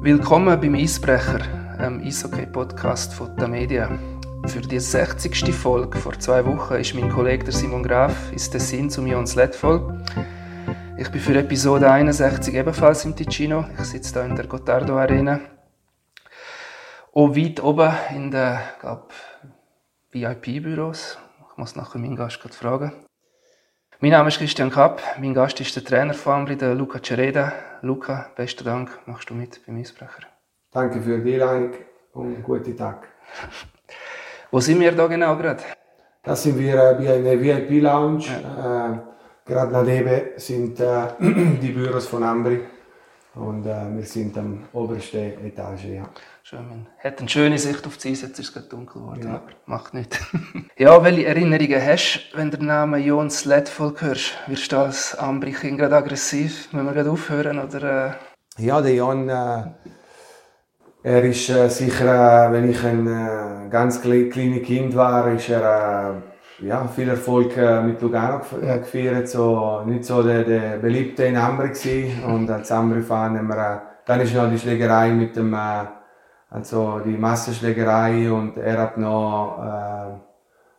Willkommen beim Eisbrecher, einem Eishockey-Podcast von der Media. Für die 60. Folge vor zwei Wochen ist mein Kollege Simon Graf ins Tessin zu mir ans Letfol. Ich bin für Episode 61 ebenfalls im Ticino. Ich sitze hier in der Gottardo Arena. Auch weit oben in den VIP-Büros. Ich muss nachher meinen Gast fragen. Mein Name ist Christian Kapp. Mein Gast ist der Trainer von Ambri, der Luca Cereda. Luca, besten Dank, machst du mit beim Eisbrecher. Danke für die Einladung und guten Tag. Wo sind wir da genau gerade? Das sind wir äh, bei einer VIP-Lounge. Ja. Äh, gerade daneben sind äh, die Büros von Ambri und äh, wir sind am obersten Etage. Ja. Schön, man hat eine schöne Sicht auf die Eis, jetzt ist es gerade dunkel geworden, ja. aber macht nichts. ja, welche Erinnerungen hast du, wenn du den Namen Jon Sledvoll hörst? Wirst du als Ambri-Kind gerade aggressiv? Müssen wir gerade aufhören? Oder, äh? Ja, der Jon, äh, er ist äh, sicher, äh, wenn ich ein äh, ganz kleines Kind war, ist er ja, viel Erfolg mit Lugano gefeiert, so, nicht so der, der Beliebte in Ambri gewesen. Und als Ambri-Fan haben wir, dann ist noch die Schlägerei mit dem also die Massenschlägerei und er hat noch äh, ein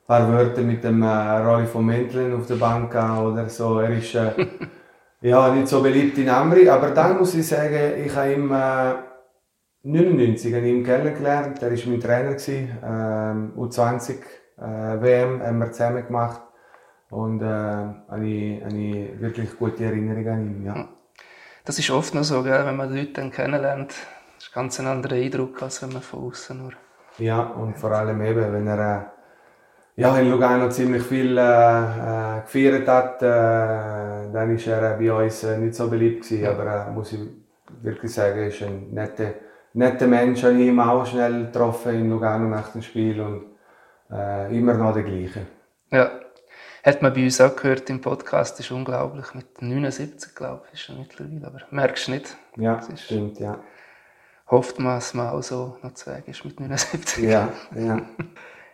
paar Wörter mit dem äh, Rolli von Mentlen auf der Bank oder so. Er ist äh, ja, nicht so beliebt in Amri, aber dann muss ich sagen, ich habe ihn äh, 99 an ihm kennengelernt. Er war mein Trainer, gewesen, äh, U20 äh, WM haben wir zusammen gemacht und äh, habe ich, habe ich wirklich gute Erinnerungen an ihn. Ja. Das ist oft noch so, gell, wenn man Leute dann kennenlernt das ist ganz ein anderer Eindruck, als wenn man von außen nur. Ja, und vor allem eben, wenn er äh, ja, in Lugano ziemlich viel äh, äh, gefeiert hat, äh, dann war er bei uns äh, nicht so beliebt gewesen, ja. aber äh, muss ich wirklich sagen, er ist ein netter, netter Mensch, habe ich ihn auch schnell getroffen in Lugano nach dem Spiel und äh, immer noch der gleiche. Ja, hat man bei uns auch gehört im Podcast, das ist unglaublich, mit 79 glaube ich, ist er mittlerweile, aber merkst du nicht? Ja, das stimmt, ja hofft man, dass man auch so noch zu Weg ist mit 79. Ja, ja.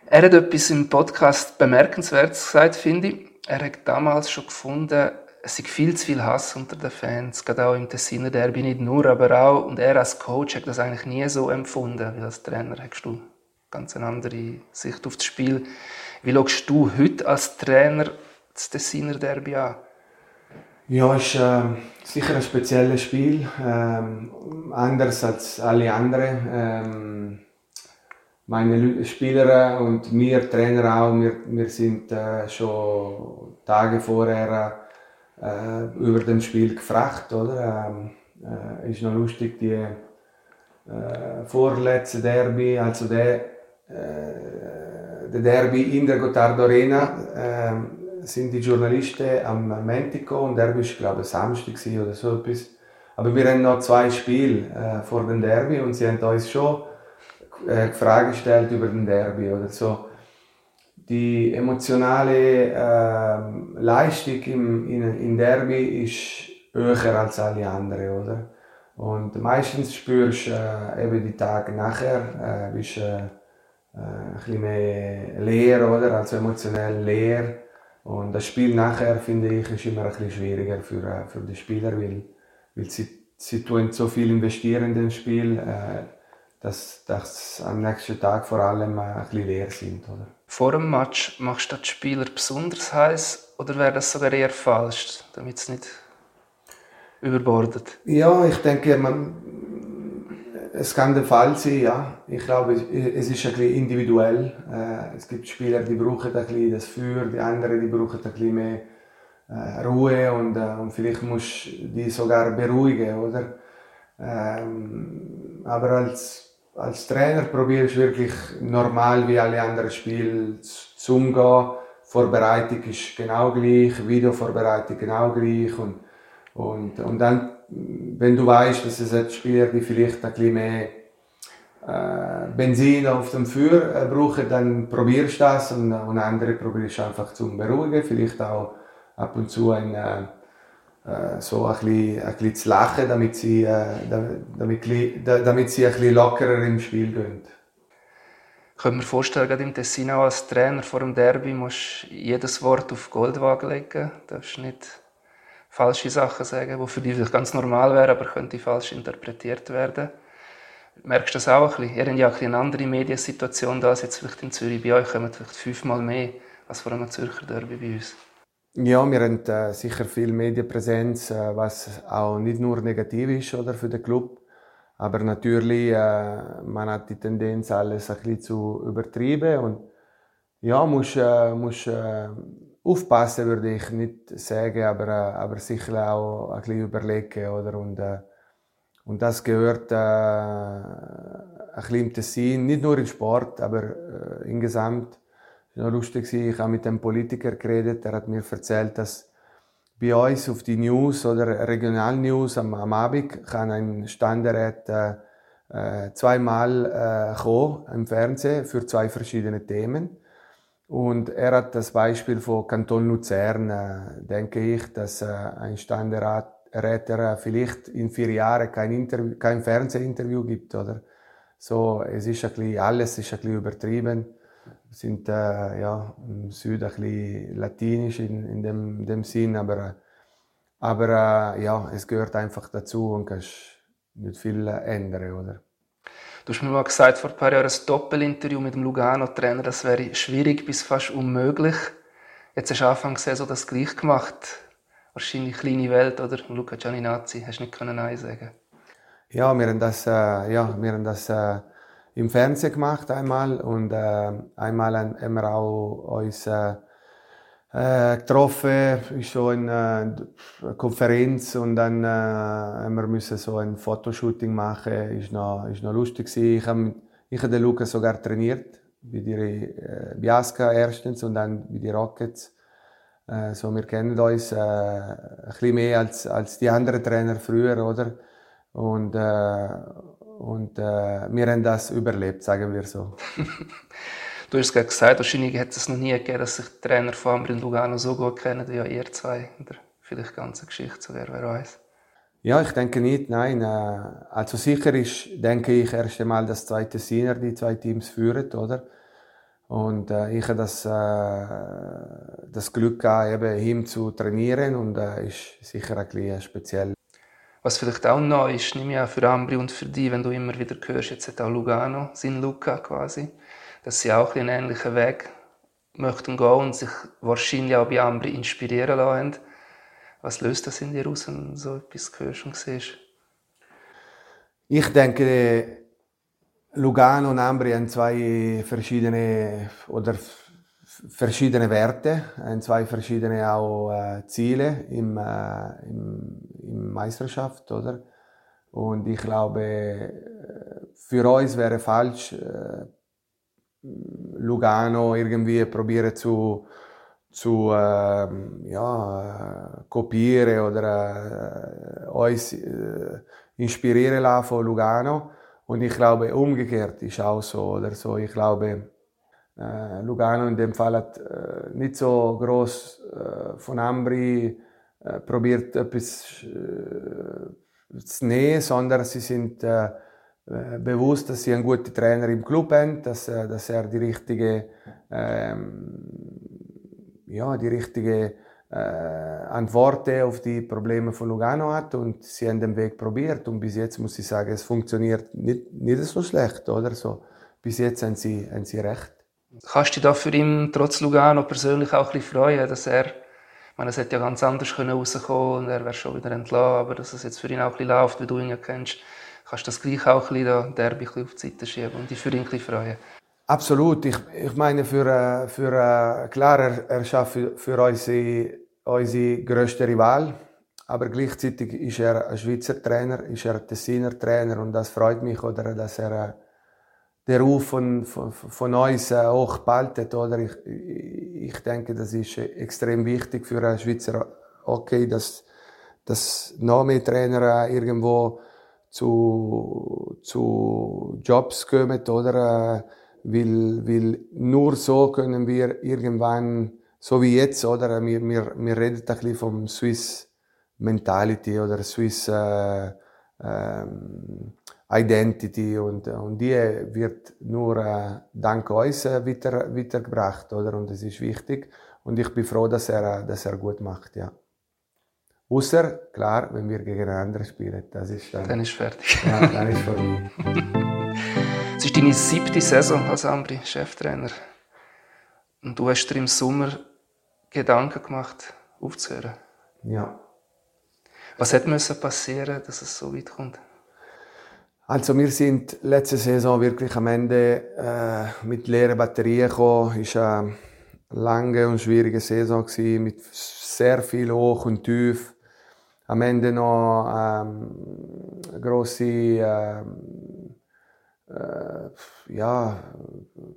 Er hat etwas im Podcast bemerkenswertes gesagt, finde ich. Er hat damals schon gefunden, es sei viel zu viel Hass unter den Fans, gerade auch im Tessiner Derby nicht nur, aber auch, und er als Coach hat das eigentlich nie so empfunden, wie als Trainer hast du ganz eine andere Sicht auf das Spiel. Wie schaust du heute als Trainer das Tessiner Derby an? Ja, es ist äh, sicher ein spezielles Spiel, ähm, anders als alle anderen. Ähm, meine Spieler und wir Trainer auch, wir, wir sind äh, schon Tage vorher äh, über dem Spiel gefragt, oder? Ähm, äh, ist noch lustig, die äh, vorletzte Derby, also der, der Derby in der Gotthard Arena, ähm, sind die Journalisten am Mentico und er war, glaube ich, Samstag oder so etwas. Aber wir haben noch zwei Spiele äh, vor dem Derby und sie haben uns schon äh, Fragen gestellt über den Derby oder so. Die emotionale äh, Leistung im in, in Derby ist höher als alle anderen, oder? Und meistens spürst du äh, eben die Tage nachher, äh, bist äh, ein bisschen mehr leer, oder? Also emotionell leer. Und das Spiel nachher, finde ich, ist immer ein bisschen schwieriger für, äh, für die Spieler, weil, weil sie, sie tun so viel investieren in das Spiel, äh, dass, dass am nächsten Tag vor allem äh, ein bisschen leer sind. Oder? Vor dem Match machst du die Spieler besonders heiß oder wäre das sogar eher falsch, damit es nicht überbordet? Ja, ich denke, man, es kann der Fall sein, ja. Ich glaube, es ist ein bisschen individuell. Äh, es gibt Spieler, die brauchen ein bisschen das Feuer, die anderen, die brauchen ein bisschen mehr äh, Ruhe und, äh, und vielleicht musst du die sogar beruhigen, oder? Ähm, aber als, als Trainer probierst du wirklich normal wie alle anderen Spiele zu umgehen. Vorbereitung ist genau gleich, Videovorbereitung genau gleich und, und, und dann wenn du weißt, dass es jetzt Spieler, die vielleicht ein bisschen mehr äh, Benzin auf dem Feuer äh, brauchen, dann probierst du das und, und andere probierst du einfach zum Beruhigen, vielleicht auch ab und zu ein, äh, äh so ein bisschen, ein bisschen zu lachen, damit sie, äh, damit, damit sie ein bisschen lockerer im Spiel gehen. Ich könnte mir vorstellen, gerade im Tessin als Trainer vor dem Derby musst du jedes Wort auf Goldwagen legen. Du darfst nicht falsche Sachen sagen, die für dich ganz normal wären, aber könnte falsch interpretiert werden. Merkst du das auch ein bisschen? Ihr habt ja eine andere Mediensituation da als jetzt vielleicht in Zürich. Bei euch kommen vielleicht fünfmal mehr als vor einem Zürcher Derby bei uns. Ja, wir haben äh, sicher viel Medienpräsenz, äh, was auch nicht nur negativ ist oder, für den Club. Aber natürlich, äh, man hat die Tendenz, alles ein bisschen zu übertreiben. Und ja, muss, äh, muss äh, aufpassen, würde ich nicht sagen, aber, äh, aber sicher auch ein bisschen überlegen. Oder? Und, äh, und das gehört äh, ein bisschen im Tessin, nicht nur im Sport, aber äh, insgesamt war noch lustig. Ich habe mit einem Politiker geredet, der hat mir erzählt, dass bei uns auf die News oder Regionalnews am, am Abend kann ein Ständerat äh, äh, zweimal äh, kommen im Fernsehen für zwei verschiedene Themen. Und er hat das Beispiel von Kanton Luzern, äh, denke ich, dass äh, ein Ständerat äh, vielleicht in vier Jahren kein, Interview, kein Fernsehinterview gibt, oder? So, es ist ein bisschen, alles ist ein bisschen übertrieben sind äh, ja, im Süden ein bisschen latinisch in, in, dem, in dem Sinn, aber, aber ja, es gehört einfach dazu und kannst nicht viel ändern, oder? Du hast mir mal gesagt, vor ein paar Jahren ein Doppelinterview mit dem Lugano-Trainer, das wäre schwierig bis fast unmöglich. Jetzt hast du Anfang so das gleich gemacht. Wahrscheinlich kleine Welt, oder? Luca Gianninazzi, hast du nicht Nein sagen Ja, wir haben das, äh, ja, wir haben das äh, im Fernsehen gemacht einmal und äh, einmal haben wir auch uns äh, äh, getroffen, ist so eine äh, Konferenz und dann äh, haben wir müssen so ein Fotoshooting machen, ist noch, ist noch lustig gewesen. Ich habe ich hab den Lukas sogar trainiert, bei der äh, Biasca erstens und dann bei den Rockets. Äh, so, wir kennen uns äh, ein bisschen mehr als, als die anderen Trainer früher, oder? Und, äh, und äh, wir haben das überlebt, sagen wir so. du hast es gerade gesagt, wahrscheinlich hat es noch nie gegeben, dass sich die Trainer von Ambri und Lugano so gut kennen wie ihr zwei. Oder vielleicht die ganze Geschichte sogar, wer weiß. Ja, ich denke nicht, nein. Äh, also sicher ist, denke ich, erst einmal, dass zwei Tessiner die zwei Teams führen, oder? Und äh, ich habe das, äh, das Glück gehabt, eben ihm zu trainieren und äh, ist sicher ein bisschen speziell. Was vielleicht auch neu ist, nehme ich auch für Ambri und für die, wenn du immer wieder hörst, jetzt hat auch Lugano, Sin Luca quasi, dass sie auch einen ähnlichen Weg möchten gehen und sich wahrscheinlich auch bei Ambri inspirieren lassen. Was löst das in dir aus, wenn du so etwas hörst und siehst? Ich denke, Lugano und Ambri haben zwei verschiedene oder verschiedene Werte, zwei verschiedene auch äh, Ziele im, äh, im, im, Meisterschaft, oder? Und ich glaube, äh, für uns wäre falsch, äh, Lugano irgendwie probieren zu, zu äh, ja, kopieren oder äh, uns äh, inspirieren lassen von Lugano. Und ich glaube, umgekehrt ist auch so, oder so. Ich glaube, äh, Lugano in dem Fall hat äh, nicht so groß von Ambri probiert etwas zu nehmen, sondern sie sind bewusst, dass sie einen guten Trainer im Club haben, dass, dass er die richtige, ähm, ja, die richtige äh, Antworten auf die Probleme von Lugano hat und sie haben den Weg probiert und bis jetzt muss ich sagen, es funktioniert nicht, nicht so schlecht, oder so. Bis jetzt haben sie, haben sie recht. Kannst du dich da für ihn trotz Lugano persönlich auch ein bisschen freuen, dass er, ich meine, es hätte ja ganz anders können rauskommen und er wäre schon wieder entlassen, aber dass es jetzt für ihn auch ein bisschen läuft, wie du ihn ja kennst, kannst du das gleich auch ein bisschen Derby auf die Seite schieben und dich für ihn ein bisschen freuen? Absolut. Ich, ich meine, für, äh, für äh, klar, er, er schafft für, für unsere, unsere grösste Rival, aber gleichzeitig ist er ein Schweizer Trainer, ist er Tessiner Trainer und das freut mich, oder, dass er äh, der Ruf von, von, von uns auch behalten. Oder? Ich, ich denke, das ist extrem wichtig für einen Schweizer Hockey, dass, dass noch mehr Trainer irgendwo zu, zu Jobs kommen. Oder? Weil, weil nur so können wir irgendwann, so wie jetzt, oder? Wir, wir, wir reden ein bisschen vom Swiss Mentality oder Swiss äh, ähm, Identity und, und die wird nur äh, dank uns äh, weiter, weitergebracht, oder? Und das ist wichtig. Und ich bin froh, dass er, dass er gut macht, ja. Außer, klar, wenn wir gegeneinander spielen, das ist dann. Dann ist fertig. Ja, dann ist vorbei. ist deine siebte Saison als Ambri Cheftrainer. Und du hast dir im Sommer Gedanken gemacht, aufzuhören. Ja. Was hätte müssen passieren, dass es so weit kommt? Also wir sind letzte Saison wirklich am Ende äh, mit leeren Batterien gekommen. Es war eine lange und schwierige Saison gewesen, mit sehr viel Hoch und Tief. Am Ende noch ähm, große ähm, äh, ja,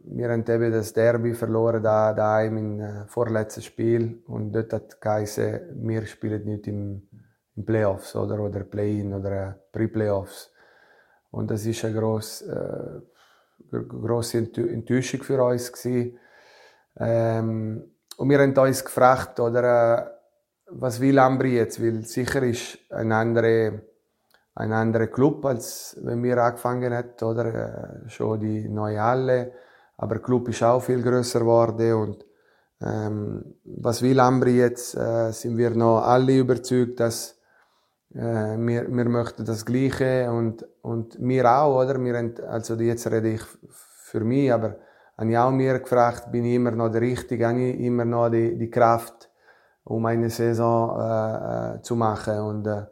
wir haben eben das Derby verloren da daheim im äh, vorletzten Spiel und dort hat geheißen, wir spielen nicht im, im Playoffs oder oder Play-in oder Pre-Playoffs und das ist eine grosse, äh, grosse Enttäuschung für uns gewesen. Ähm, und wir haben uns gefragt, oder, äh, was will Ambri jetzt? Weil sicher ist ein anderer, ein anderer Club, als wenn wir angefangen haben, oder? Äh, schon die neue Halle. Aber der Club ist auch viel größer geworden und ähm, was will Ambri jetzt? Äh, sind wir noch alle überzeugt, dass äh, wir, wir möchten das Gleiche und, und wir auch, oder? Wir haben, also jetzt rede ich für mich, aber habe ich auch mir gefragt, bin ich immer noch der Richtige, habe ich immer noch die, die Kraft, um eine Saison äh, äh, zu machen. Und, äh,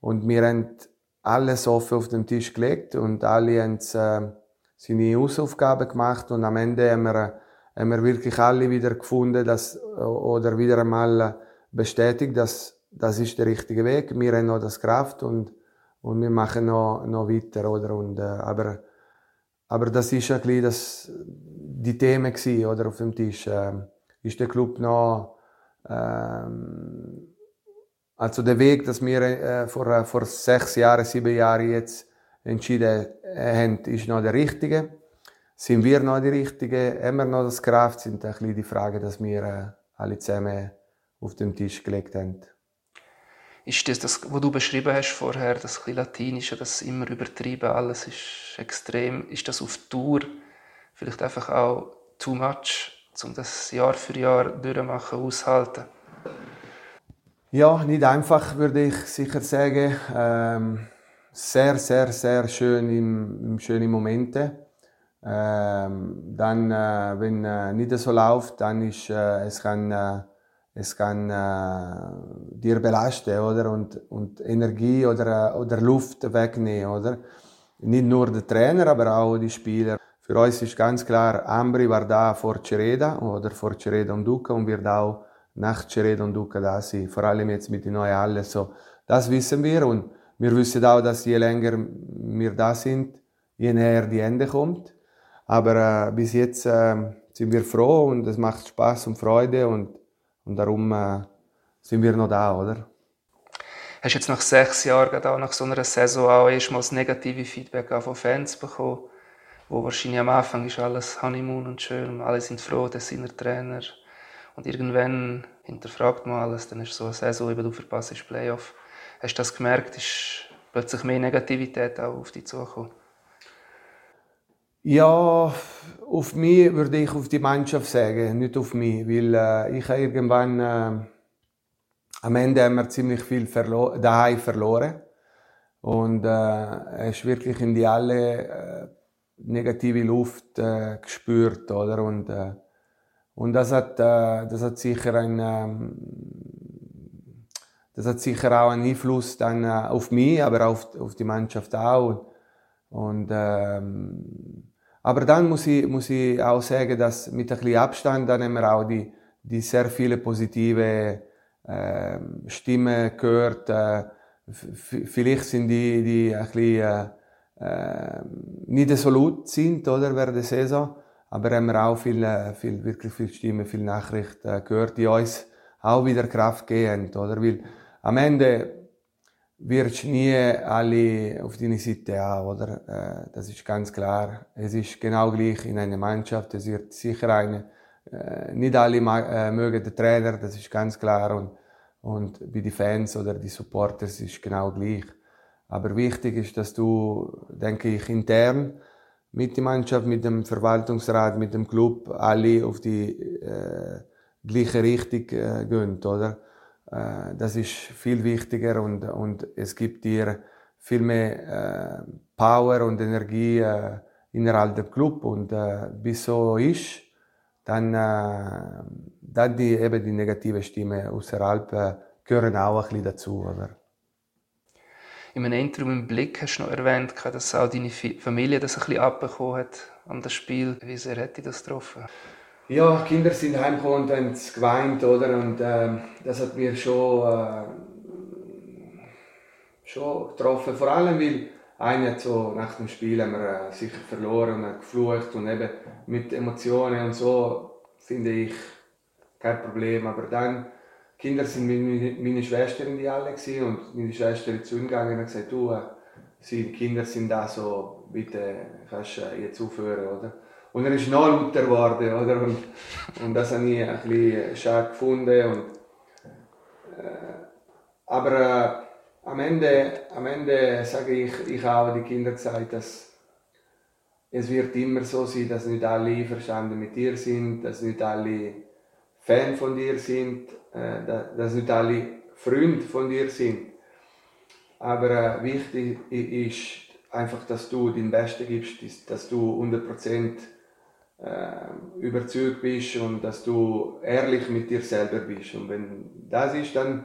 und wir haben alles offen auf den Tisch gelegt und alle haben äh, seine Hausaufgaben gemacht und am Ende haben wir, haben wir wirklich alle wieder gefunden, dass, oder wieder einmal bestätigt, dass das ist der richtige Weg. Wir haben noch das Kraft und, und wir machen noch, noch weiter, oder? Und, äh, aber, aber das ist ein bisschen das, die Themen gewesen, oder, auf dem Tisch. Ähm, ist der Club noch, also der Weg, dass wir äh, vor, äh, vor sechs Jahren, sieben Jahren jetzt entschieden haben, ist noch der richtige. Sind wir noch die Richtige? Haben wir noch das Kraft? Sind ein bisschen die Fragen, dass wir äh, alle zusammen auf den Tisch gelegt haben. Ist das, das was du beschrieben hast vorher, das Latinische, das immer übertrieben, alles ist extrem, ist das auf Tour vielleicht einfach auch too much, um das Jahr für Jahr durchmachen, aushalten? Ja, nicht einfach, würde ich sicher sagen. Ähm, sehr, sehr, sehr schön im, im schöne Momente. Ähm, dann, äh, wenn äh, nicht so läuft, dann ist äh, es kann äh, es kann äh, dir belasten oder und, und Energie oder, oder Luft wegnehmen oder nicht nur der Trainer, aber auch die Spieler. Für uns ist ganz klar, Ambri war da vor Cereda oder vor Cereda und Duca und wird auch nach Cereda und Duca da sein. Vor allem jetzt mit den neuen Halle. So, das wissen wir und wir wissen auch, dass je länger wir da sind, je näher die Ende kommt. Aber äh, bis jetzt äh, sind wir froh und es macht Spaß und Freude und, und darum äh, sind wir noch da, oder? Hast du jetzt nach sechs Jahren, auch nach so einer Saison, auch erstmals negative Feedback von Fans bekommen? Wo wahrscheinlich am Anfang ist alles Honeymoon und schön alle sind froh, dass sie Trainer und irgendwann hinterfragt man alles, dann ist so eine Saison, eben du verpasst das Playoff. Hast du das gemerkt, ist plötzlich mehr Negativität auch auf dich zugekommen? Ja, auf mich würde ich auf die Mannschaft sagen, nicht auf mich, weil äh, ich habe irgendwann äh, am Ende haben wir ziemlich viel verlo daheim verloren und äh, es ist wirklich in die alle äh, negative Luft äh, gespürt, oder? Und, äh, und das hat, äh, das hat sicher ein, ähm, das hat sicher auch einen Einfluss dann äh, auf mich, aber auf, auf die Mannschaft auch. Und, ähm, aber dann muss ich, muss ich auch sagen, dass mit ein bisschen Abstand dann wir auch die, die sehr viele positive äh, Stimmen gehört. Äh, vielleicht sind die, die ein bisschen, äh, äh, nicht so laut sind oder, während der Saison, aber haben wir auch viel, viel, wirklich viele Stimmen, viele Nachrichten äh, gehört, die uns auch wieder Kraft geben. Oder? Weil am Ende wirst du nie alle auf deine Seite haben, oder? Äh, das ist ganz klar. Es ist genau gleich in einer Mannschaft. Es wird sicher eine, äh, nicht alle äh, mögen den Trainer, das ist ganz klar. Und, und bei den Fans oder den Supporters ist es genau gleich. Aber wichtig ist, dass du, denke ich, intern mit der Mannschaft, mit dem Verwaltungsrat, mit dem Club alle auf die äh, gleiche Richtung äh, gehen, oder? Äh, das ist viel wichtiger und, und es gibt dir viel mehr äh, Power und Energie äh, innerhalb des Club und äh, bis so ist, dann, äh, dann die, eben die negativen Stimmen außerhalb äh, gehören auch ein bisschen dazu. Oder? In einem Interview im Blick hast du noch erwähnt, dass auch deine Familie das ein bisschen abbekommen hat an das Spiel. Wie sehr dich das getroffen? Ja, Kinder sind heimgekommen und haben geweint, oder? Und äh, das hat mir schon, äh, schon getroffen. Vor allem, weil einer so nach dem Spiel haben wir äh, sicher verloren und geflucht und eben mit Emotionen und so finde ich kein Problem. Aber dann, Kinder sind meine, meine Schwester in die Halle und meine Schwester ist zu ihm gegangen und hat gesagt, du, äh, die Kinder sind da so, bitte kannst du äh, jetzt aufhören, oder? Und er ist noch lauter geworden, oder? Und, und das habe ich ein bisschen schade gefunden. Und, äh, aber äh, am Ende, am Ende sage ich, ich habe Kindern gesagt, dass es wird immer so sein, dass nicht alle einverstanden mit dir sind, dass nicht alle Fan von dir sind, äh, dass nicht alle Freunde von dir sind. Aber äh, wichtig ist einfach, dass du dein Bestes gibst, dass du 100% äh, überzeugt bist und dass du ehrlich mit dir selber bist. Und wenn das ist, dann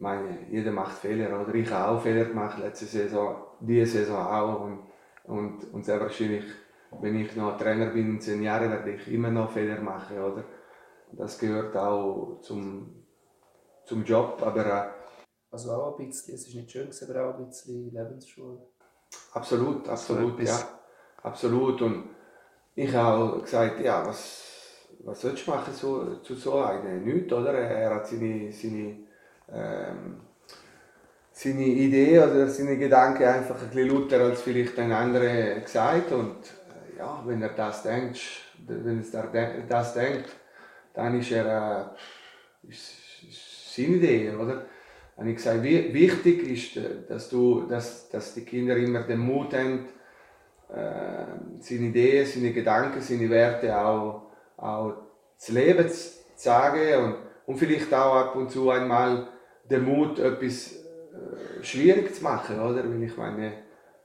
meine, jeder macht Fehler, oder? Ich habe auch Fehler gemacht, letzte Saison, diese Saison auch. Und, und, und sehr wahrscheinlich, wenn ich noch Trainer bin in zehn Jahren, werde ich immer noch Fehler machen, oder? Das gehört auch zum, zum Job, aber... Also auch ein bisschen, es ist nicht schön, aber auch ein bisschen Lebensschule. Absolut, absolut, so ja. Absolut. Und ich habe gesagt, ja, was, was sollst du machen zu, zu so einem? Nichts, oder? Er hat seine, seine ähm, seine Idee oder seine Gedanken einfach ein bisschen lauter als vielleicht ein anderer gesagt und äh, ja, wenn er das denkt, wenn er das denkt, dann ist er äh, ist, ist seine Idee, oder? Habe ich gesagt, wichtig ist, äh, dass, du, dass, dass die Kinder immer den Mut haben, äh, seine Ideen, seine Gedanken, seine Werte auch, auch zu leben, zu sagen und, und vielleicht auch ab und zu einmal den Mut, etwas äh, schwierig zu machen, oder? Weil ich meine,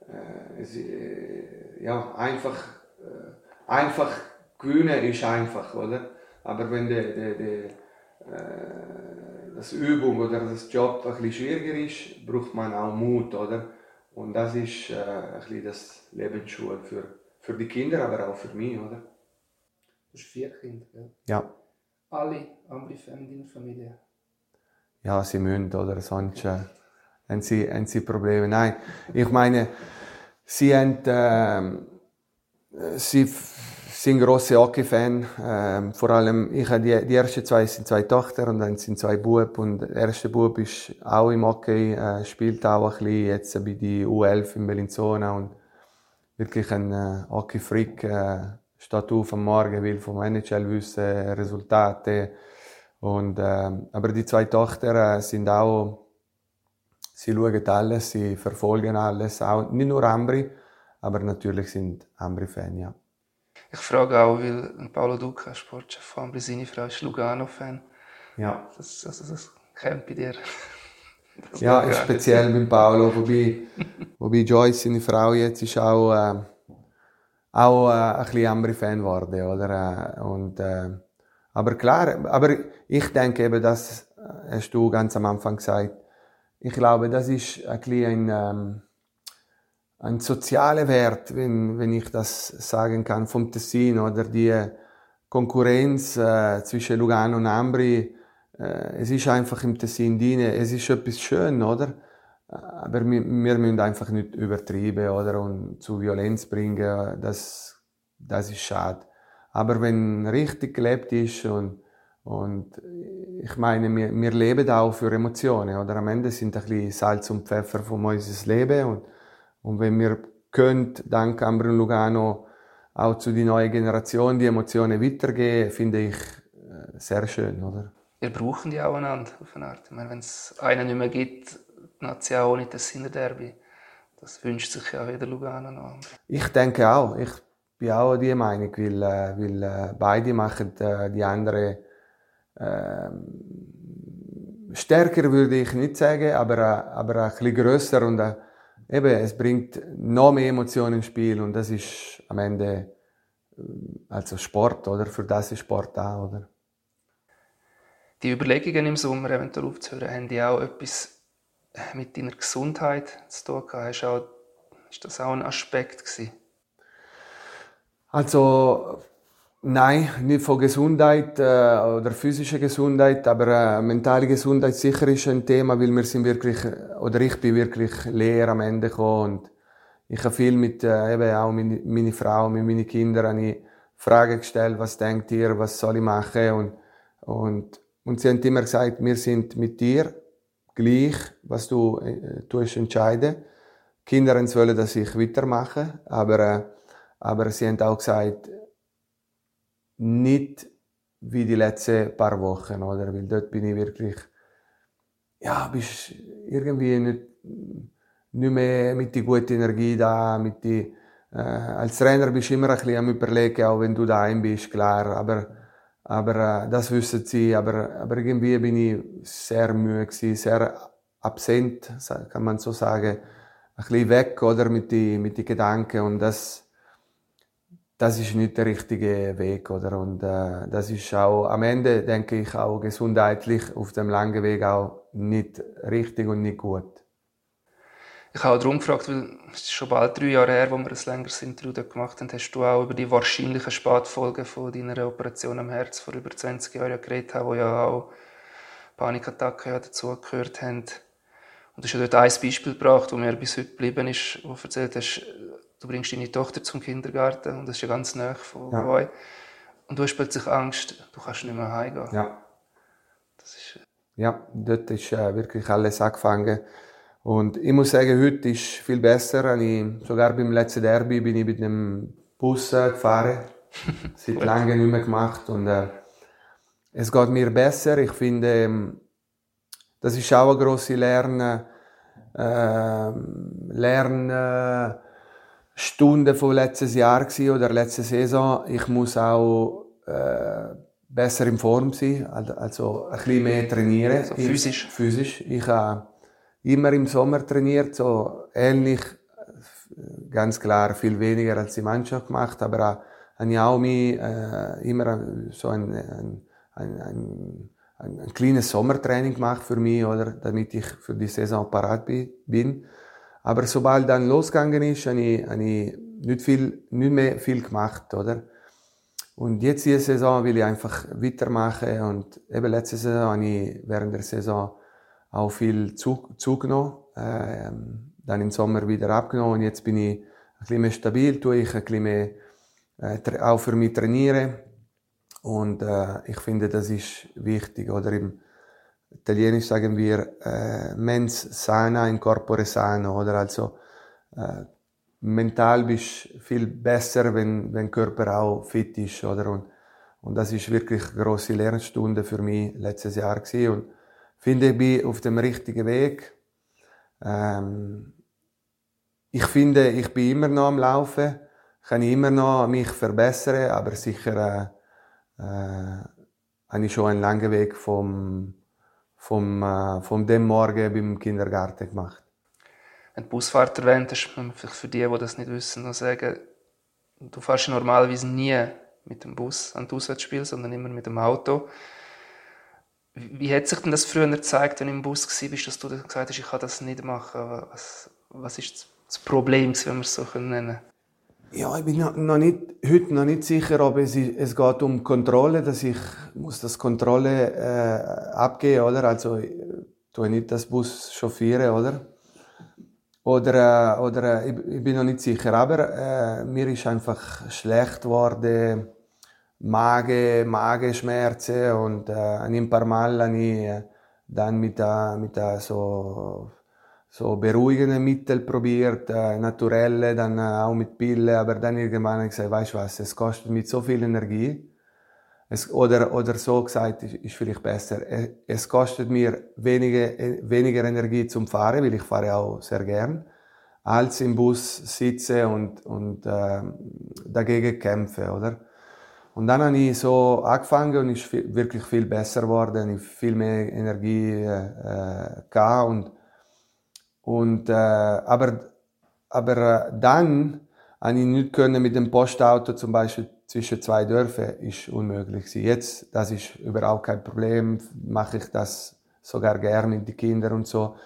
äh, es, äh, ja, einfach, äh, einfach gewinnen ist einfach, oder? Aber wenn der, der, der, äh, das Übung oder das Job ein bisschen schwieriger ist, braucht man auch Mut, oder? Und das ist äh, ein bisschen das Lebensschule für, für die Kinder, aber auch für mich, oder? Du hast vier Kinder, gell? Ja. Alle Ambri-Fan in deiner Familie? ja, sie müssen, oder sonst äh, haben, sie, haben sie Probleme. Nein, ich meine, sie haben, äh, sie sind grosse Hockey-Fan. Äh, vor allem, ich habe die, die ersten zwei sind zwei Tochter und dann sind zwei Bub und der erste Bub ist auch im Hockey, äh, spielt auch ein bisschen jetzt bei die U11 in Bellinzona und wirklich ein äh, Hockey-Freak. Äh, steht auf am Morgen, will vom NHL wissen, Resultate, und, äh, aber die zwei Töchter äh, sind auch, sie schauen alles, sie verfolgen alles, auch nicht nur Ambri, aber natürlich sind Ambri-Fan, ja. Ich frage auch, weil Paolo Duca, Sportchef von Ambri, seine Frau ist Lugano-Fan. Ja. Das, also das kennt bei dir. Das ja, speziell mit Paolo, wobei, wobei Joyce, seine Frau, jetzt ist auch, äh, auch äh, ein bisschen Ambri-Fan geworden, oder? Äh, und, äh, aber klar, aber ich denke eben, das äh, hast du ganz am Anfang gesagt. Ich glaube, das ist ein, ein, ähm, ein sozialer Wert, wenn, wenn ich das sagen kann, vom Tessin oder die Konkurrenz äh, zwischen Lugano und Ambri. Äh, es ist einfach im Tessin drin, es ist etwas schön, oder? Aber wir, müssen einfach nicht übertreiben oder und zu Violenz bringen. Das, das ist schade. Aber wenn richtig gelebt ist und, und ich meine, wir, wir leben auch für Emotionen, oder? Am Ende sind ein bisschen Salz und Pfeffer von unserem Leben und, und wenn wir können, dank Ambro Lugano, auch zu die neue Generation die Emotionen weitergeben, finde ich äh, sehr schön, oder? Wir brauchen die auch einander auf eine Art. wenn es einen nicht mehr gibt, es ja auch nicht das Derby. Das wünscht sich ja wieder Lugano noch. Ich denke auch. Ich bin auch die Meinung, weil, äh, weil äh, beide machen die andere äh, stärker würde ich nicht sagen, aber, aber ein bisschen grösser und äh, eben, es bringt noch mehr Emotionen ins Spiel und das ist am Ende äh, also Sport, oder? Für das ist Sport auch, oder? Die Überlegungen im Sommer eventuell aufzuhören, haben die auch etwas mit deiner Gesundheit zu tun gehabt? Auch, ist das auch ein Aspekt gewesen? Also Nein, nicht von Gesundheit äh, oder physischer Gesundheit, aber äh, mentale Gesundheit sicher ist ein Thema, weil wir sind wirklich, oder ich bin wirklich leer am Ende gekommen und ich habe viel mit, äh, eben auch meine, meine Frau, mit meinen Kindern, eine Fragen gestellt, was denkt ihr, was soll ich machen und, und, und sie haben immer gesagt, wir sind mit dir gleich, was du äh, tust, entscheiden. Kinder wollen, dass ich weitermache, aber, äh, aber sie haben auch gesagt, nicht wie die letzten paar Wochen, oder? Weil dort bin ich wirklich, ja, bist irgendwie nicht, nicht mehr mit die gute Energie da, mit die, äh, als Trainer bist du immer ein bisschen am überlegen, auch wenn du daheim bist, klar, aber, aber äh, das wissen sie, aber, aber irgendwie bin ich sehr müde gewesen, sehr absent, kann man so sagen, ein bisschen weg, oder, mit die, mit die Gedanken. Und das, das ist nicht der richtige Weg, oder? Und äh, das ist auch am Ende, denke ich, auch gesundheitlich auf dem langen Weg auch nicht richtig und nicht gut. Ich habe auch darum gefragt, weil es ist schon bald drei Jahre her, wo wir ein längeres Interview gemacht haben, hast du auch über die wahrscheinlichen Spätfolgen von deiner Operation am Herz vor über 20 Jahren geredet, wo ja auch Panikattacken ja dazugehört haben. Und du hast ja dort ein Beispiel gebracht, das mir bis heute geblieben ist, wo du erzählt hast, du bringst deine Tochter zum Kindergarten und das ist ja ganz nah von ja. euch. Und du hast plötzlich Angst, du kannst nicht mehr heimgehen. Ja. Das ist, äh, ja, dort ist äh, wirklich alles angefangen. Und ich muss sagen, heute ist es viel besser. Ich, sogar beim letzten Derby bin ich mit einem Bus äh, gefahren. Seit langem nicht mehr gemacht. Und äh, es geht mir besser. Ich finde, ähm, das ist auch eine grosse Lern, äh, Lern, Stunde von letztes Jahr oder letzte Saison. Ich muss auch äh, besser in Form sein, also ein bisschen mehr trainieren. Also physisch? Ich, physisch. Ich habe immer im Sommer trainiert, so ähnlich, ganz klar viel weniger als die Mannschaft gemacht, aber auch, habe ich auch mich, äh, immer so ein, ein, ein, ein ein, ein kleines Sommertraining gemacht für mich, oder, damit ich für die Saison parat bin. Aber sobald dann losgegangen ist, habe ich, habe ich nicht, viel, nicht mehr viel gemacht, oder? Und jetzt diese Saison will ich einfach weitermachen und eben letzte Saison habe ich während der Saison auch viel Zug, zugenommen, äh, dann im Sommer wieder abgenommen und jetzt bin ich ein bisschen mehr stabil, tue ich ein bisschen mehr äh, auch für mich trainieren und äh, ich finde, das ist wichtig, oder im Italienisch sagen wir äh, mens sana in corpore sano, oder also äh, mental bist viel besser, wenn wenn Körper auch fit ist, oder und und das ist wirklich eine grosse Lernstunde für mich letztes Jahr gewesen. und finde ich bin auf dem richtigen Weg. Ähm, ich finde, ich bin immer noch am Laufen, kann ich immer noch mich verbessern, aber sicher äh, äh, habe ich schon einen langen Weg vom vom, äh, vom dem Morgen beim Kindergarten gemacht. Wenn du Busfahrt erwähnt hast, vielleicht für die, die das nicht wissen, noch sagen, du fährst normalerweise nie mit dem Bus an das Auswärtsspiel, sondern immer mit dem Auto. Wie hat sich denn das früher gezeigt, wenn du im Bus warst, dass du gesagt hast, ich kann das nicht machen? Was, was ist das Problem, wenn wir es so nennen können? Ja, ich bin noch nicht, heute noch nicht sicher, ob es, es geht um Kontrolle, dass ich muss das Kontrolle äh, abgeben, oder? Also ich tue nicht das Bus chauffieren, oder? Oder, äh, oder äh, ich, ich, bin noch nicht sicher, aber äh, mir ist einfach schlecht geworden, Magen, Magenschmerzen und äh, ein paar Mal habe ich äh, dann mit, äh, mit äh, so so beruhigende Mittel probiert, äh, naturelle, dann äh, auch mit Pille, aber dann irgendwann habe ich gesagt, weißt du was, es kostet mit so viel Energie, es, oder, oder so gesagt, ist, ist vielleicht besser, es kostet mir weniger, äh, weniger Energie zum Fahren, weil ich fahre auch sehr gern, als im Bus sitze und, und äh, dagegen kämpfe, oder? Und dann habe ich so angefangen und ist wirklich viel besser geworden, ich viel mehr Energie äh, äh, und und, äh, aber aber dann habe ich nicht können mit dem Postauto zum Beispiel zwischen zwei Dörfern ist unmöglich. Jetzt, das ist überhaupt kein Problem, mache ich das sogar gerne mit den Kindern und so.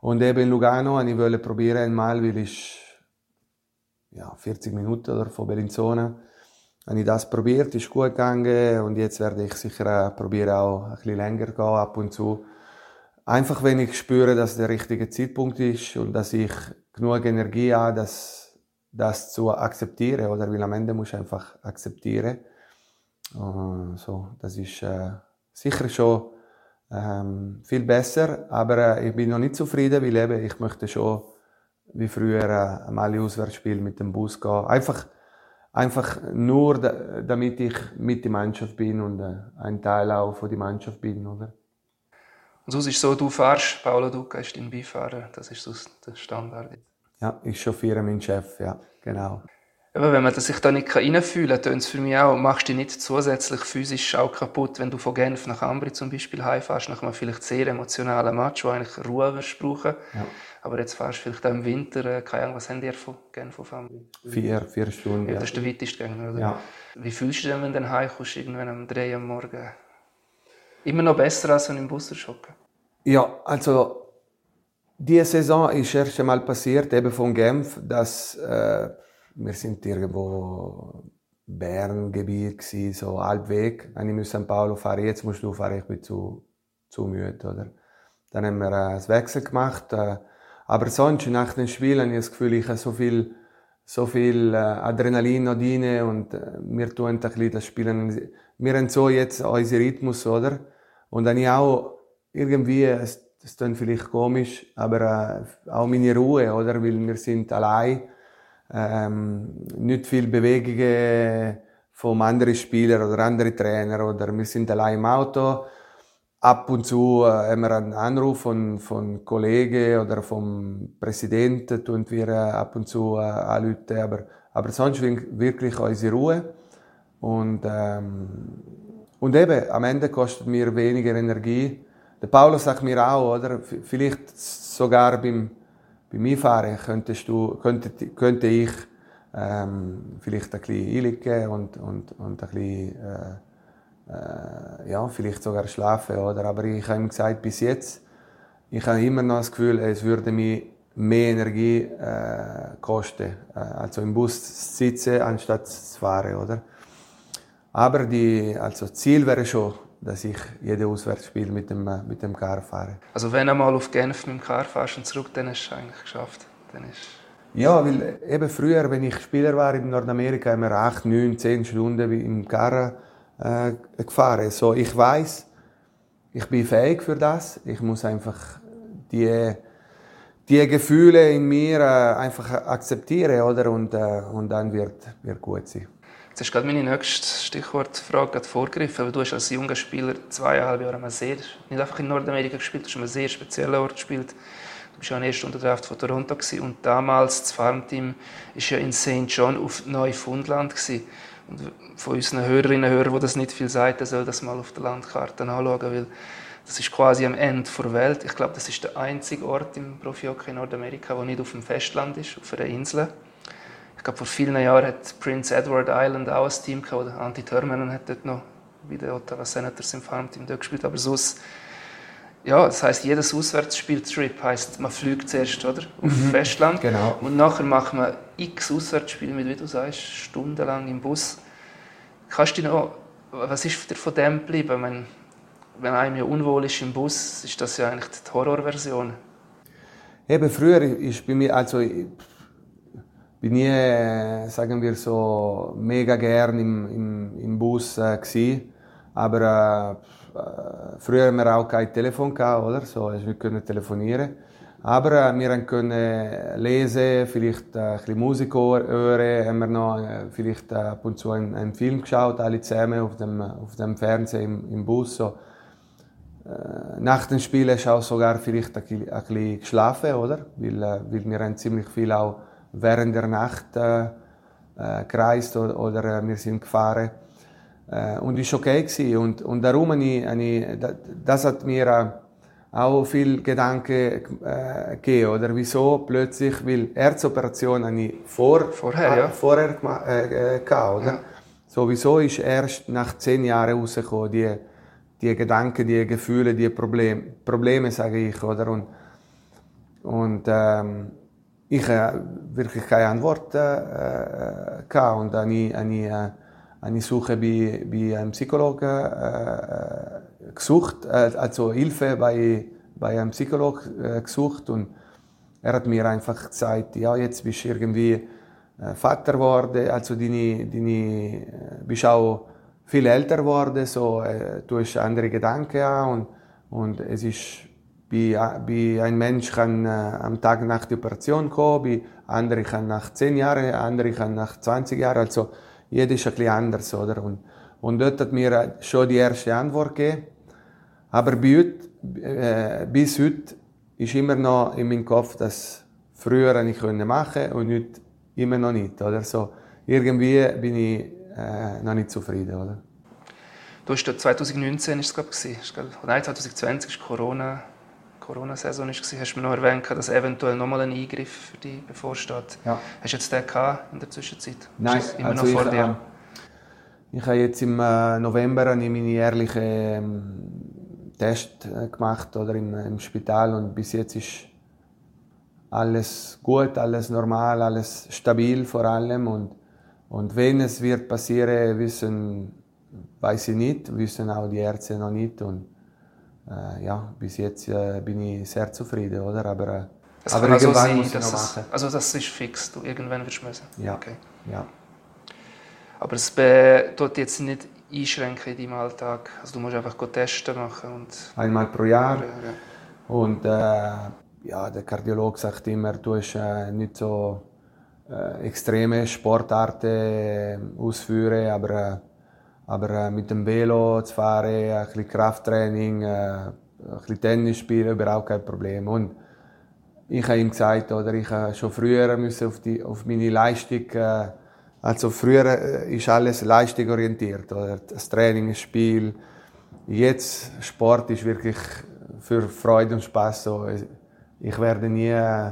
Und eben in Lugano ich wollte probieren einmal, weil ich ja, 40 Minuten oder von Bellinzona habe ich das probiert, ist gut gegangen und jetzt werde ich sicher probieren auch ein bisschen länger gehen ab und zu. Einfach wenn ich spüre, dass der richtige Zeitpunkt ist und dass ich genug Energie habe, das, das zu akzeptieren oder weil am Ende muss ich einfach akzeptieren. Uh, so, das ist äh, sicher schon ähm, viel besser, aber äh, ich bin noch nicht zufrieden, weil eben ich möchte schon wie früher äh, mal Auswärtsspiel mit dem Bus gehen. Einfach, einfach nur, da, damit ich mit der Mannschaft bin und äh, ein Teil auch von der Mannschaft bin, oder? Und sonst ist es so, du fährst, Paolo Duca ist dein Beifahrer, das ist so der Standard. Ja, ich chauffiere meinen Chef, ja, genau. Aber wenn man sich da nicht reinfühlen kann, tut es für mich auch, machst du dich nicht zusätzlich physisch auch kaputt, wenn du von Genf nach Ambri zum Beispiel heimfährst, nach einem vielleicht sehr emotionalen Match, wo eigentlich Ruhe brauchen. Ja. Aber jetzt fährst du vielleicht auch im Winter, äh, keine Ahnung, was haben die von Genf auf Ambri? Vier, vier Stunden. Ja, das ist der weiteste Gänger, oder? Ja. Wie fühlst du dich denn, wenn du dann heimkommst, irgendwann um drei am Morgen? Immer noch besser, als im Bus schocken? Ja, also, diese Saison ist erst einmal passiert, eben von Genf, dass, äh, wir sind irgendwo Berngebiet so Halbweg. Ich musste San Paolo fahren, jetzt musst du fahren, ich bin zu, zu müde, oder? Dann haben wir äh, Wechsel gemacht, äh, aber sonst nach dem Spiel habe ich das Gefühl, ich habe so viel, so viel äh, Adrenalin noch drin und äh, wir tun ein bisschen das Spielen. Wir haben so jetzt unseren Rhythmus, oder? Und dann auch irgendwie, es, das klingt vielleicht komisch, aber äh, auch meine Ruhe, oder? Weil wir sind allein ähm, nicht viel Bewegungen von anderen Spielern oder anderen Trainer oder wir sind allein im Auto. Ab und zu äh, haben wir einen Anruf von, von Kollegen oder vom Präsidenten, tun wir äh, ab und zu äh, anrufen, aber, aber sonst wirklich unsere Ruhe. Und, ähm, und eben, am Ende kostet mir weniger Energie. Der Paulus sagt mir auch, oder? Vielleicht sogar beim, beim Einfahren könntest du, könnte, könnte ich ähm, vielleicht ein bisschen einliegen und, und, und ein bisschen, äh, äh, ja, vielleicht sogar schlafen, oder? Aber ich habe ihm gesagt, bis jetzt, ich habe immer noch das Gefühl, es würde mir mehr Energie äh, kosten, äh, also im Bus zu sitzen, anstatt zu fahren, oder? Aber die, also Ziel wäre schon, dass ich jedes Auswärtsspiel mit dem, mit dem Car fahre. Also wenn du mal auf Genf mit dem Car fährst und zurück, dann hast du es eigentlich geschafft. Dann ist ja, weil eben früher, wenn ich Spieler war in Nordamerika, haben wir acht, neun, zehn Stunden im Car äh, gefahren. So, ich weiß, ich bin fähig für das. Ich muss einfach die, die Gefühle in mir äh, einfach akzeptieren, oder? Und, äh, und dann wird, wird gut sein. Jetzt hast du gerade meine nächste Stichwortfrage vorgegriffen, du hast als junger Spieler zweieinhalb Jahre mal sehr, nicht einfach in Nordamerika gespielt, du hast an einem sehr speziellen Ort gespielt. Du warst ja der ersten Unterdraft von Toronto gewesen. und damals das Farmteam war ja in St. John auf Neufundland gewesen. Und von unseren Hörerinnen und Hörern, die das nicht viel sagen, soll das mal auf der Landkarte anschauen, weil das ist quasi am Ende der Welt. Ich glaube, das ist der einzige Ort im Profi-Hockey in Nordamerika, der nicht auf dem Festland ist, auf einer Insel. Ich glaube, vor vielen Jahren hat Prince Edward Island auch ein Team gehabt, oder Antti Törmänen hat dort noch bei den Ottawa Senators im Farmteam dort gespielt, aber sonst ja, das heißt, jedes Auswärtsspieltrip heißt, man fliegt zuerst oder auf mhm, Festland genau. und nachher macht man x Auswärtsspiele mit, wie du sagst, stundenlang im Bus. Kannst du noch, was ist dir von dem geblieben? Meine, wenn einem ja unwohl ist im Bus, ist das ja eigentlich die Horrorversion. Eben früher ist bei mir, also bin ich, äh, sagen wir so, mega gern im, im, im Bus äh, gewesen. Aber äh, äh, früher haben wir auch kein Telefon gehabt, oder? So, also wir können telefonieren. Aber äh, wir können lesen, vielleicht äh, ein bisschen Musik hören, haben wir noch äh, vielleicht äh, ab und zu einen, einen, Film geschaut, alle zusammen auf dem, auf dem Fernseher im, im Bus. So. Äh, nach dem Spiel hast du auch sogar vielleicht ein, ein bisschen geschlafen, oder? Weil, weil wir haben ziemlich viel auch während der Nacht äh, äh, gereist oder, oder äh, wir sind gefahren. Äh, und ist okay gewesen. Und, und darum habe ich, habe ich, das hat mir auch viel Gedanken äh, gegeben, oder wieso plötzlich, weil Herzoperation habe ich vor, Vorher, ja. vorher äh, äh, gehabt, oder? Ja. So, wieso ist erst nach zehn Jahren rausgekommen, die, die Gedanken, die Gefühle, die Probleme, Probleme sage ich, oder? Und, und ähm, ich habe wirklich keine Antwort äh, äh, gehabt. Und äh, habe ich Suche bei, bei einem Psychologen äh, gesucht, äh, also Hilfe bei, bei einem Psychologen äh, gesucht. Und er hat mir einfach gesagt, ja, jetzt bist du irgendwie äh, Vater geworden, also deine, deine, äh, bist auch viel älter geworden, so, äh, du hast andere Gedanken an und, und es ist bei ein Mensch kann äh, am Tag nach der Operation kommen, bei andere kann nach 10 Jahren, andere kann nach 20 Jahren. Also jeder ist ein bisschen anders, oder? Und, und dort hat mir schon die erste Antwort gegeben. Aber äh, bis heute ist immer noch in meinem Kopf, dass früher ich machen und heute immer noch nicht, oder? So irgendwie bin ich äh, noch nicht zufrieden, oder? Du hast dort 2019 ist es glaube ich, nein 2020 ist Corona Corona-Saison war, hast du mir noch erwähnt, dass eventuell nochmal ein Eingriff für dich bevorsteht. Ja. Hast du jetzt den gehabt in der Zwischenzeit? Nein, ist immer also noch vor ich, dir? äh, Ich habe jetzt im äh, November habe meine jährlichen ähm, Test äh, gemacht oder im, im Spital und bis jetzt ist alles gut, alles normal, alles stabil vor allem und und wenn es wird passieren, wissen weiß ich nicht, wissen auch die Ärzte noch nicht und äh, ja, bis jetzt äh, bin ich sehr zufrieden, oder? Aber, äh, Das aber kann also irgendwann sein, muss ich noch es, machen. also das ist fix, du irgendwann wirst du müssen. Ja. Okay. Ja. Aber es be- tut jetzt nicht einschränken in deinem Alltag. Also du musst einfach testen machen und Einmal pro Jahr. ja, ja. Und äh, ja, der Kardiologe sagt immer, du hast äh, nicht so äh, extreme Sportarten äh, ausführen, aber, äh, aber äh, mit dem Velo zu fahren, ein bisschen Krafttraining, äh, ein bisschen Tennis spielen, überhaupt kein Problem. Und ich habe ihm gesagt, oder ich habe schon früher müssen auf, die, auf meine Leistung, äh, also früher äh, ist alles leistungsorientiert, oder das Training, das Spiel. Jetzt Sport ist wirklich für Freude und Spaß so. Ich werde nie äh,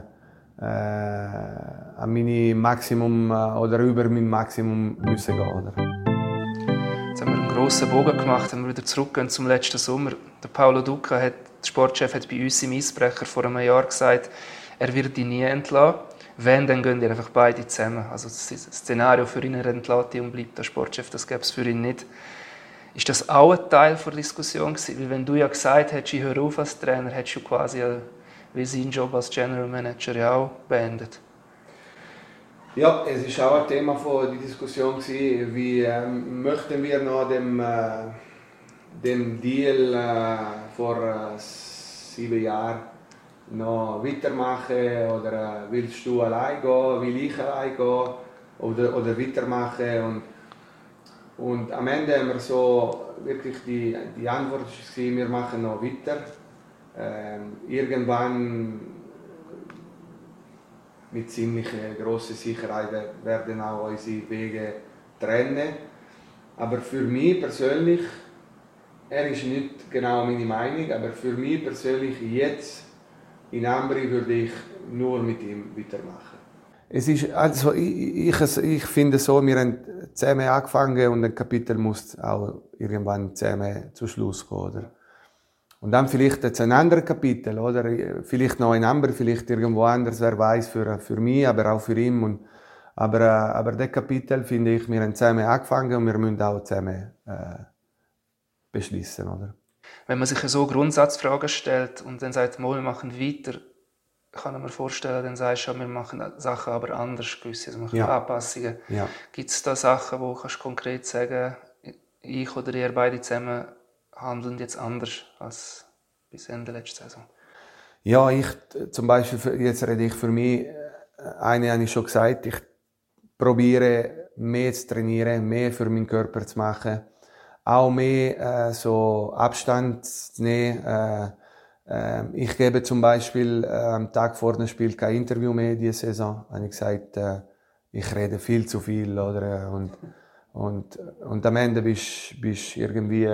an meine Maximum äh, oder über mein Maximum müssen gehen, oder? Jetzt haben wir einen grossen Bogen gemacht, wenn wir wieder zurückgehen zum letzten Sommer. Der Paolo Duca, hat, der Sportchef, hat bei uns im Eisbrecher vor einem Jahr gesagt, er wird ihn nie entlassen. Wenn, dann gehen die einfach beide zusammen. Also das Szenario für ihn, er entlässt und bleibt der Sportchef, das gäbe es für ihn nicht. Ist das auch ein Teil der Diskussion? Weil wenn du ja gesagt hättest, ich höre auf als Trainer, hättest du quasi ja, wie seinen Job als General Manager ja auch beendet. Ja, es war auch ein Thema von der Diskussion, gewesen, wie ähm, möchten wir noch dem, äh, dem Deal äh, vor äh, sieben Jahren noch weitermachen? Oder äh, willst du allein gehen, will ich allein gehen? Oder, oder weitermachen? Und, und am Ende haben wir so wirklich die, die Antwort war, wir machen noch weiter. Ähm, irgendwann mit ziemlich äh, grosser Sicherheit wer- werden auch unsere Wege trennen. Aber für mich persönlich, er ist nicht genau meine Meinung, aber für mich persönlich jetzt in Ambri würde ich nur mit ihm weitermachen. Es ist, also ich, ich, ich finde so, wir haben zusammen angefangen und ein Kapitel muss auch irgendwann zusammen zu Schluss kommen. Oder? Und dann vielleicht jetzt ein anderes Kapitel, oder? Vielleicht noch ein anderes, vielleicht irgendwo anders, wer weiß, für, für mich, aber auch für ihn. Und, aber, äh, aber das Kapitel finde ich, wir haben zusammen angefangen und wir müssen auch zusammen äh, beschließen, oder? Wenn man sich so Grundsatzfragen stellt und dann sagt, mal, wir machen weiter, kann ich mir vorstellen, dann sagst du, wir machen Sachen aber anders, gewisse, also wir machen Ja. Anpassungen. Ja. Gibt es da Sachen, wo kannst du konkret sagen, ich oder ihr beide zusammen handeln jetzt anders als bis Ende letzter Saison? Ja, ich äh, zum Beispiel, jetzt rede ich für mich, äh, eine habe ich schon gesagt, ich probiere mehr zu trainieren, mehr für meinen Körper zu machen, auch mehr äh, so Abstand zu nehmen. Äh, äh, ich gebe zum Beispiel äh, am Tag vor dem Spiel kein Interview mehr diese Saison. Habe ich gesagt, äh, ich rede viel zu viel oder äh, und und und am Ende bist bist irgendwie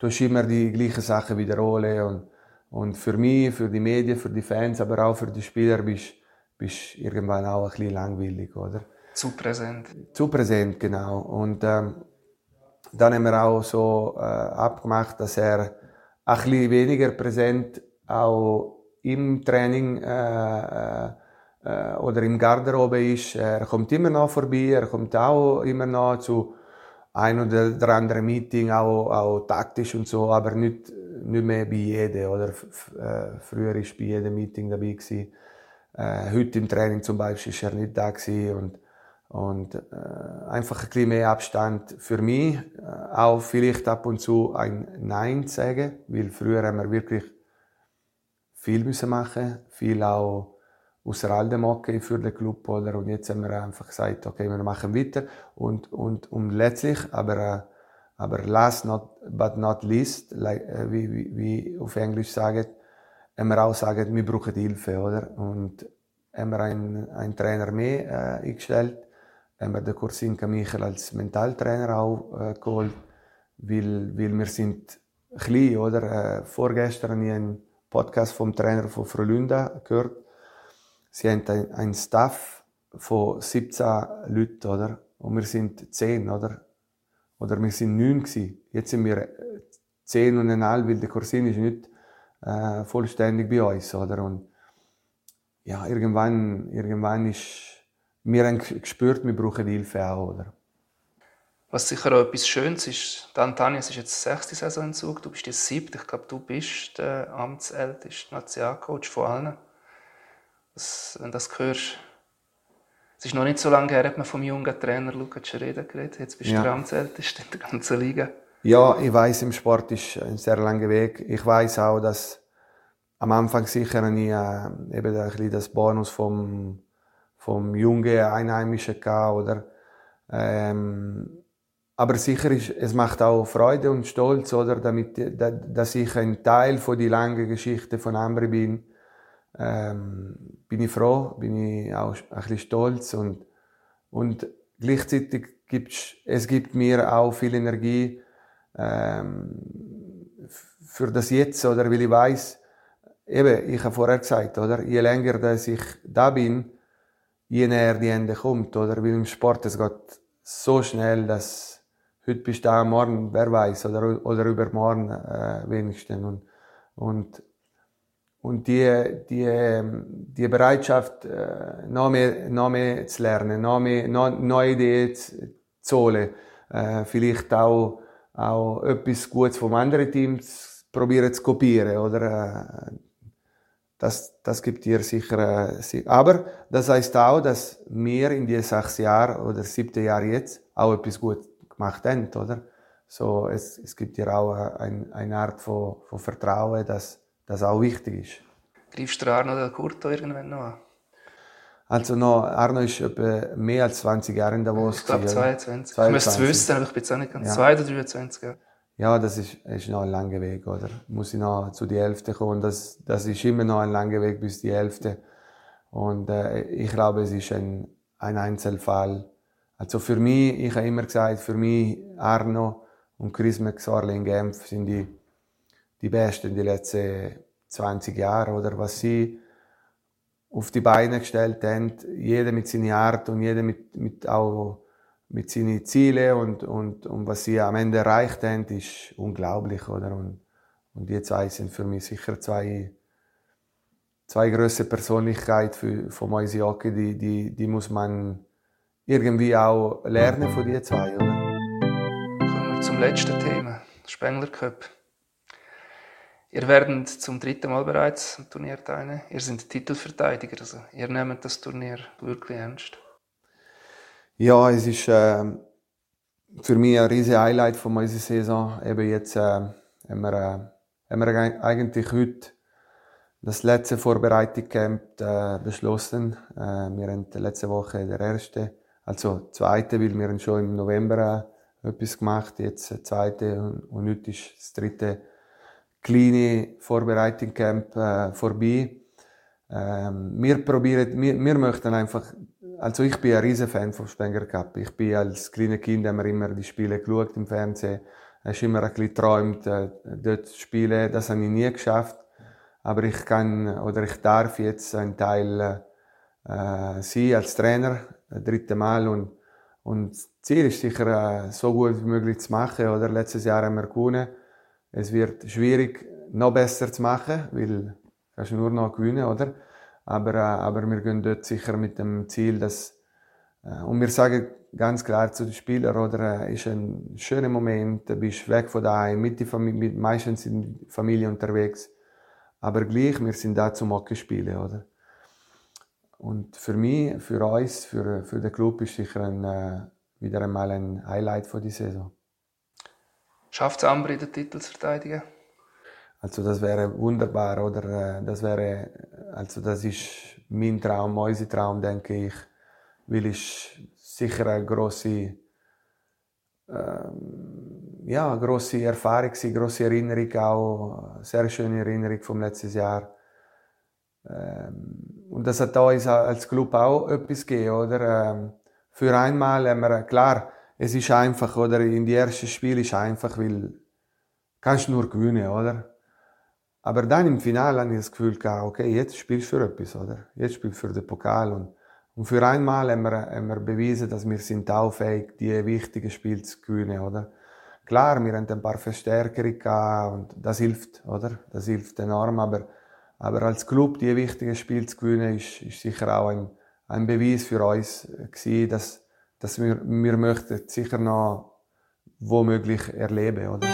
äh, du hast immer die gleichen Sachen wiederholen und Und für mich, für die Medien, für die Fans, aber auch für die Spieler bist bist irgendwann auch ein bisschen langweilig, oder? Zu präsent. Zu präsent, genau. Und ähm, dann haben wir auch so äh, abgemacht, dass er ein bisschen weniger präsent auch im Training äh, äh, oder im Garderobe ist. Er kommt immer noch vorbei, er kommt auch immer noch zu ein oder anderen Meeting, auch, auch taktisch und so, aber nicht, nicht mehr bei jedem. Oder äh, früher war bei jedem Meeting dabei. Gewesen. Äh, heute im Training zum Beispiel war er nicht da gewesen und, und äh, einfach ein bisschen mehr Abstand für mich. Äh, auch vielleicht ab und zu ein Nein sagen, weil früher haben wir wirklich viel müssen machen, viel auch aus Raldemocke für den Club oder und jetzt haben wir einfach gesagt, okay, wir machen weiter und und und letztlich, aber äh, aber last not but not least, like, äh, wie, wie, wie auf Englisch sagen, haben wir auch sagen, wir brauchen Hilfe, oder? Und haben wir einen, einen Trainer mehr äh, eingestellt, haben wir den Kursinka Michael als Mentaltrainer auch äh, geholt, weil, weil wir sind klein, oder? Äh, vorgestern habe ich einen Podcast vom Trainer von Frölunda gehört. Sie haben einen, einen Staff von 17 Leuten, oder? Und wir sind 10, oder? Oder wir sind 9 gewesen. Jetzt sind wir 10 und ein halb, weil der Corsin ist nicht äh, vollständig bei uns, oder? Und ja, irgendwann, irgendwann ist, wir haben gespürt, wir brauchen Hilfe auch, oder? Was sicher auch etwas Schönes ist, Dan Tanjas ist jetzt die sechste Saison in Zug, du bist die siebte, ich glaube, du bist der amtsälteste Nationalcoach von allen. Das, wenn du das hörst, es ist noch nicht so lange her, hat man vom jungen Trainer Luca Cereda geredet, jetzt bist ja. du der amtsälteste in der ganzen Liga. Ja, ich weiß, im Sport ist ein sehr langer Weg. Ich weiß auch, dass am Anfang sicher nie äh, eben ein bisschen das Bonus vom, vom jungen Einheimischen gehabt, oder? Ähm, aber sicher ist, es macht auch Freude und Stolz, oder, damit, dass ich ein Teil von die lange Geschichte von Ambri bin. Ähm, bin ich froh, bin ich auch ein bisschen stolz und, und gleichzeitig gibt's, es gibt mir auch viel Energie, ähm, für das Jetzt, oder, weil ich weiß, eben, ich habe vorher gesagt, oder, je länger dass ich da bin, je näher die Ende kommt, oder, weil im Sport, es geht so schnell, dass heute bist du da, morgen, wer weiß, oder, oder übermorgen äh, wenigstens. Und, und, und die, die, die Bereitschaft, äh, noch, mehr, noch mehr zu lernen, noch mehr, noch, neue Ideen zu, holen, äh, vielleicht auch auch etwas Gutes vom anderen Team probieren zu kopieren, oder? Äh, das, das gibt dir sicher, äh, aber das heißt auch, dass wir in den sechs Jahren oder siebten Jahr jetzt auch etwas gut gemacht haben, oder? So, es, es gibt dir auch ein, eine Art von, von Vertrauen, dass das auch wichtig ist. Greifst du Arno Del Curto irgendwann noch an? Also noch, Arno ist etwa mehr als 20 Jahre in Davos. Ich glaube 22. 22. Ich müsste es wissen, aber ich bin jetzt auch nicht ganz. Ja. 2 oder 23 Jahre. Ja, das ist, ist noch ein langer Weg, oder? Muss ich noch zu die Hälfte kommen. Das, das ist immer noch ein langer Weg bis die Hälfte. Und äh, ich glaube, es ist ein, ein Einzelfall. Also für mich, ich habe immer gesagt, für mich Arno und Chris McSorley in Genf sind die, die Besten die letzten 20 Jahre, oder? Was sie auf die Beine gestellt haben, jeder mit seiner Art und jeder mit, mit auch mit seinen Zielen und, und, und was sie am Ende erreicht haben, ist unglaublich, oder? Und, und die zwei sind für mich sicher zwei, zwei große Persönlichkeiten für, von Moise Hockey, die, die, die muss man irgendwie auch lernen von die zwei, oder? Kommen wir zum letzten Thema, Spengler Cup. Ihr werdet zum dritten Mal bereits am Turnier teilnehmen. Ihr seid Titelverteidiger, also ihr nehmt das Turnier wirklich ernst. Ja, es ist äh, für mich ein riesiges Highlight von unserer Saison. Eben jetzt äh, haben, wir, äh, haben wir eigentlich heute das letzte Vorbereitungscamp äh, beschlossen. Äh, wir haben letzte Woche der erste, also zweite, weil wir schon im November äh, etwas gemacht, jetzt der zweite und, und heute ist das dritte kleine Vorbereitungscamp äh, vorbei. Ähm, wir probieren, wir, wir möchten einfach, also ich bin ein riesen Fan vom Spenger Cup. Ich bin als kleines Kind haben wir immer die Spiele geschaut im Fernsehen. Es ist immer ein bisschen geträumt, äh, dort zu spielen. Das habe ich nie geschafft. Aber ich kann oder ich darf jetzt ein Teil äh, sein als Trainer, dritte Mal und und das Ziel ist sicher, äh, so gut wie möglich zu machen. Oder letztes Jahr haben wir gewonnen. Es wird schwierig, noch besser zu machen, weil kannst nur noch gewinnen, oder? Aber, äh, aber wir gehen dort sicher mit dem Ziel, dass äh, und wir sagen ganz klar zu den Spielern, oder, ist ein schöner Moment, du bist weg von daheim, mit der Familie, meistens in der Familie unterwegs. Aber gleich, wir sind da zum Hockey spielen, oder? Und für mich, für uns, für, für den Club ist sicher ein, äh, wieder einmal ein Highlight von dieser Saison. Schafft es Ambri, den Titel zu verteidigen? Also das wäre wunderbar, oder? Äh, das wäre, also das ist mein Traum, unser Traum, denke ich, weil es sicher eine grosse, ähm, ja, grosse Erfahrung, eine grosse Erinnerung auch, eine sehr schöne Erinnerung vom letzten Jahr. Ähm, und das hat uns als Club auch etwas gegeben, oder? Ähm, für einmal haben wir, klar, es ist einfach, oder? In die ersten Spiel ist einfach, weil kannst nur gewinnen, oder? Aber dann im Finale habe ich das Gefühl gehabt, okay, jetzt spielst du für etwas, oder? Jetzt spielst du für den Pokal und, und für einmal haben wir, haben wir bewiesen, dass wir sind auch fähig, die wichtigen Spiele zu gewinnen, oder? Klar, wir haben ein paar Verstärkungen gehabt und das hilft, oder? Das hilft enorm, aber aber als Club die wichtigen Spiele zu gewinnen, ist, ist sicher auch ein, ein Beweis für uns gewesen, dass, dass wir, wir möchten sicher noch womöglich erleben, oder?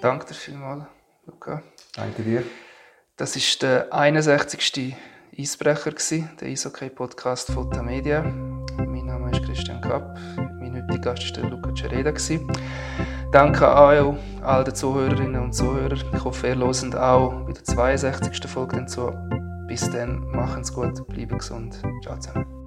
Danke dir vielmals, Luca. Danke dir. Das ist der 61. Eisbrecher, der Eishockey-Podcast von Media. Mein Name ist Christian Kapp. Mein heutiger Gast war Luca Cereda. Danke an all den Zuhörerinnen und Zuhörern. Ich hoffe, ihr hört auch bei der 62. Folge zu. Bis dann, machen's gut, bleiben gesund. Ciao zusammen.